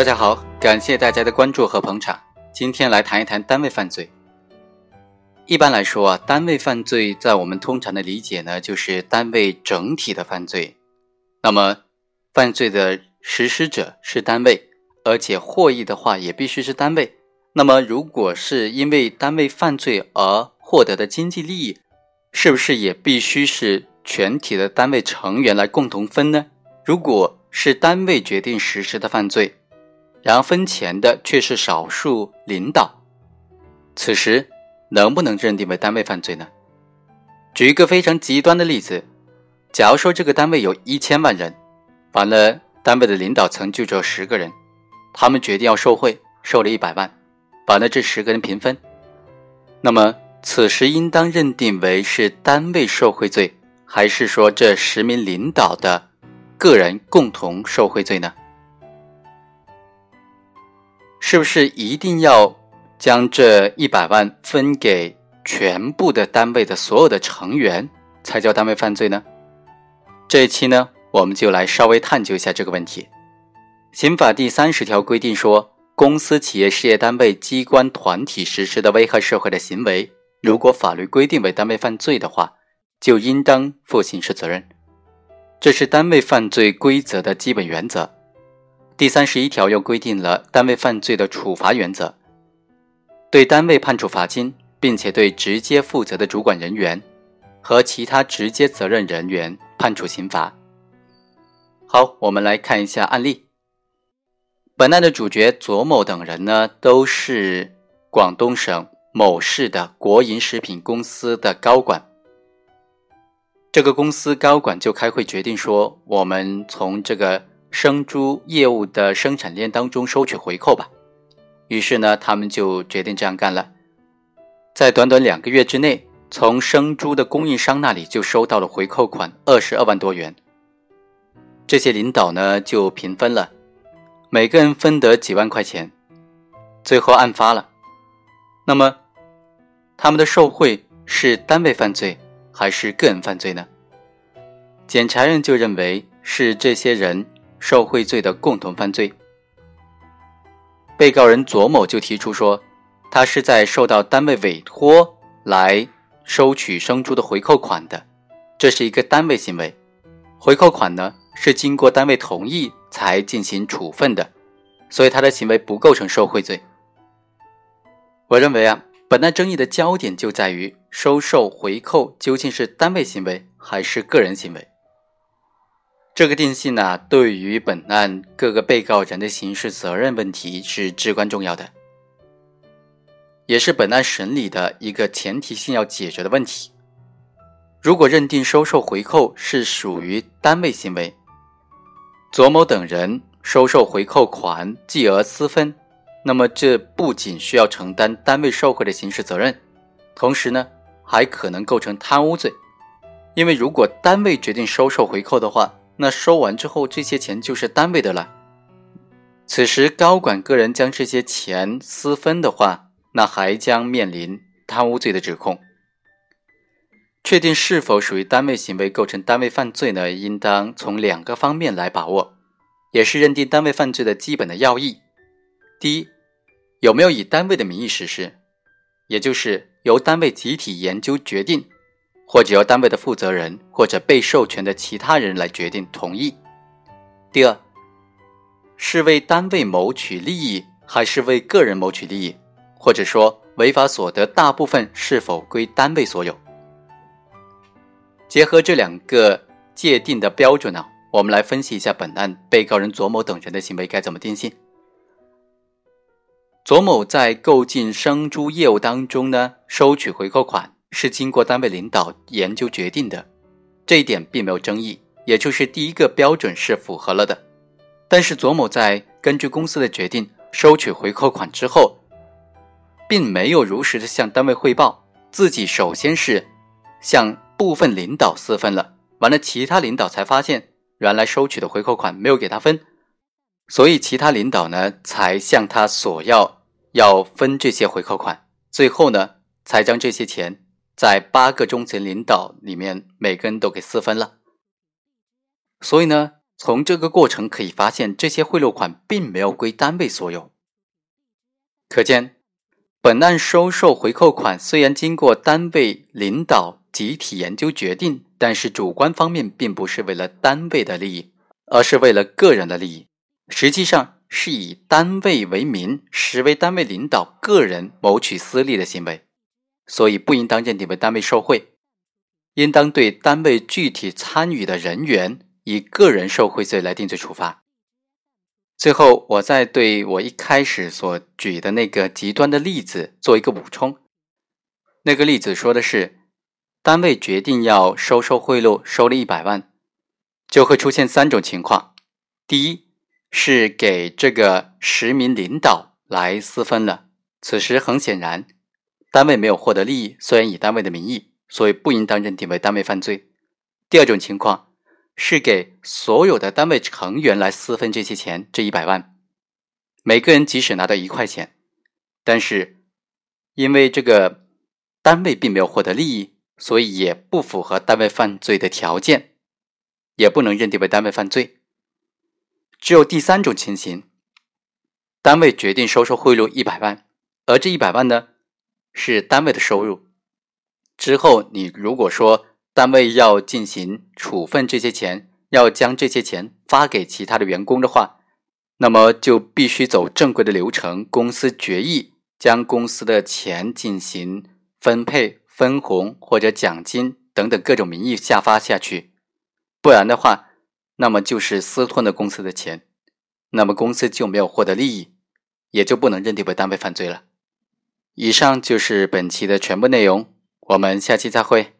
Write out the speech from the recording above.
大家好，感谢大家的关注和捧场。今天来谈一谈单位犯罪。一般来说啊，单位犯罪在我们通常的理解呢，就是单位整体的犯罪。那么，犯罪的实施者是单位，而且获益的话也必须是单位。那么，如果是因为单位犯罪而获得的经济利益，是不是也必须是全体的单位成员来共同分呢？如果是单位决定实施的犯罪，然而分钱的却是少数领导，此时能不能认定为单位犯罪呢？举一个非常极端的例子，假如说这个单位有一千万人，完了单位的领导层就只有十个人，他们决定要受贿，受了一百万，完了这十个人平分，那么此时应当认定为是单位受贿罪，还是说这十名领导的个人共同受贿罪呢？是不是一定要将这一百万分给全部的单位的所有的成员才叫单位犯罪呢？这一期呢，我们就来稍微探究一下这个问题。刑法第三十条规定说，公司、企业、事业单位、机关、团体实施的危害社会的行为，如果法律规定为单位犯罪的话，就应当负刑事责任。这是单位犯罪规则的基本原则。第三十一条又规定了单位犯罪的处罚原则，对单位判处罚金，并且对直接负责的主管人员和其他直接责任人员判处刑罚。好，我们来看一下案例。本案的主角左某等人呢，都是广东省某市的国营食品公司的高管。这个公司高管就开会决定说，我们从这个。生猪业务的生产链当中收取回扣吧，于是呢，他们就决定这样干了。在短短两个月之内，从生猪的供应商那里就收到了回扣款二十二万多元。这些领导呢就平分了，每个人分得几万块钱。最后案发了，那么他们的受贿是单位犯罪还是个人犯罪呢？检察院就认为是这些人。受贿罪的共同犯罪，被告人左某就提出说，他是在受到单位委托来收取生猪的回扣款的，这是一个单位行为，回扣款呢是经过单位同意才进行处分的，所以他的行为不构成受贿罪。我认为啊，本案争议的焦点就在于收受回扣究竟是单位行为还是个人行为。这个定性呢，对于本案各个被告人的刑事责任问题是至关重要的，也是本案审理的一个前提性要解决的问题。如果认定收受回扣是属于单位行为，左某等人收受回扣款计额私分，那么这不仅需要承担单位受贿的刑事责任，同时呢，还可能构成贪污罪，因为如果单位决定收受回扣的话。那收完之后，这些钱就是单位的了。此时高管个人将这些钱私分的话，那还将面临贪污罪的指控。确定是否属于单位行为构成单位犯罪呢？应当从两个方面来把握，也是认定单位犯罪的基本的要义。第一，有没有以单位的名义实施，也就是由单位集体研究决定。或者由单位的负责人或者被授权的其他人来决定同意。第二，是为单位谋取利益，还是为个人谋取利益？或者说，违法所得大部分是否归单位所有？结合这两个界定的标准呢，我们来分析一下本案被告人左某等人的行为该怎么定性。左某在购进生猪业务当中呢，收取回扣款。是经过单位领导研究决定的，这一点并没有争议，也就是第一个标准是符合了的。但是左某在根据公司的决定收取回扣款之后，并没有如实的向单位汇报，自己首先是向部分领导私分了，完了其他领导才发现原来收取的回扣款没有给他分，所以其他领导呢才向他索要要分这些回扣款，最后呢才将这些钱。在八个中层领导里面，每个人都给私分了。所以呢，从这个过程可以发现，这些贿赂款并没有归单位所有。可见，本案收受回扣款虽然经过单位领导集体研究决定，但是主观方面并不是为了单位的利益，而是为了个人的利益。实际上是以单位为名，实为单位领导个人谋取私利的行为，所以不应当认定为单位受贿，应当对单位具体参与的人员。以个人受贿罪来定罪处罚。最后，我再对我一开始所举的那个极端的例子做一个补充。那个例子说的是，单位决定要收受贿赂，收了一百万，就会出现三种情况：第一，是给这个实名领导来私分了，此时很显然，单位没有获得利益，虽然以单位的名义，所以不应当认定为单位犯罪。第二种情况。是给所有的单位成员来私分这些钱，这一百万，每个人即使拿到一块钱，但是因为这个单位并没有获得利益，所以也不符合单位犯罪的条件，也不能认定为单位犯罪。只有第三种情形，单位决定收受贿赂一百万，而这一百万呢是单位的收入，之后你如果说。单位要进行处分这些钱，要将这些钱发给其他的员工的话，那么就必须走正规的流程，公司决议将公司的钱进行分配、分红或者奖金等等各种名义下发下去，不然的话，那么就是私吞了公司的钱，那么公司就没有获得利益，也就不能认定为单位犯罪了。以上就是本期的全部内容，我们下期再会。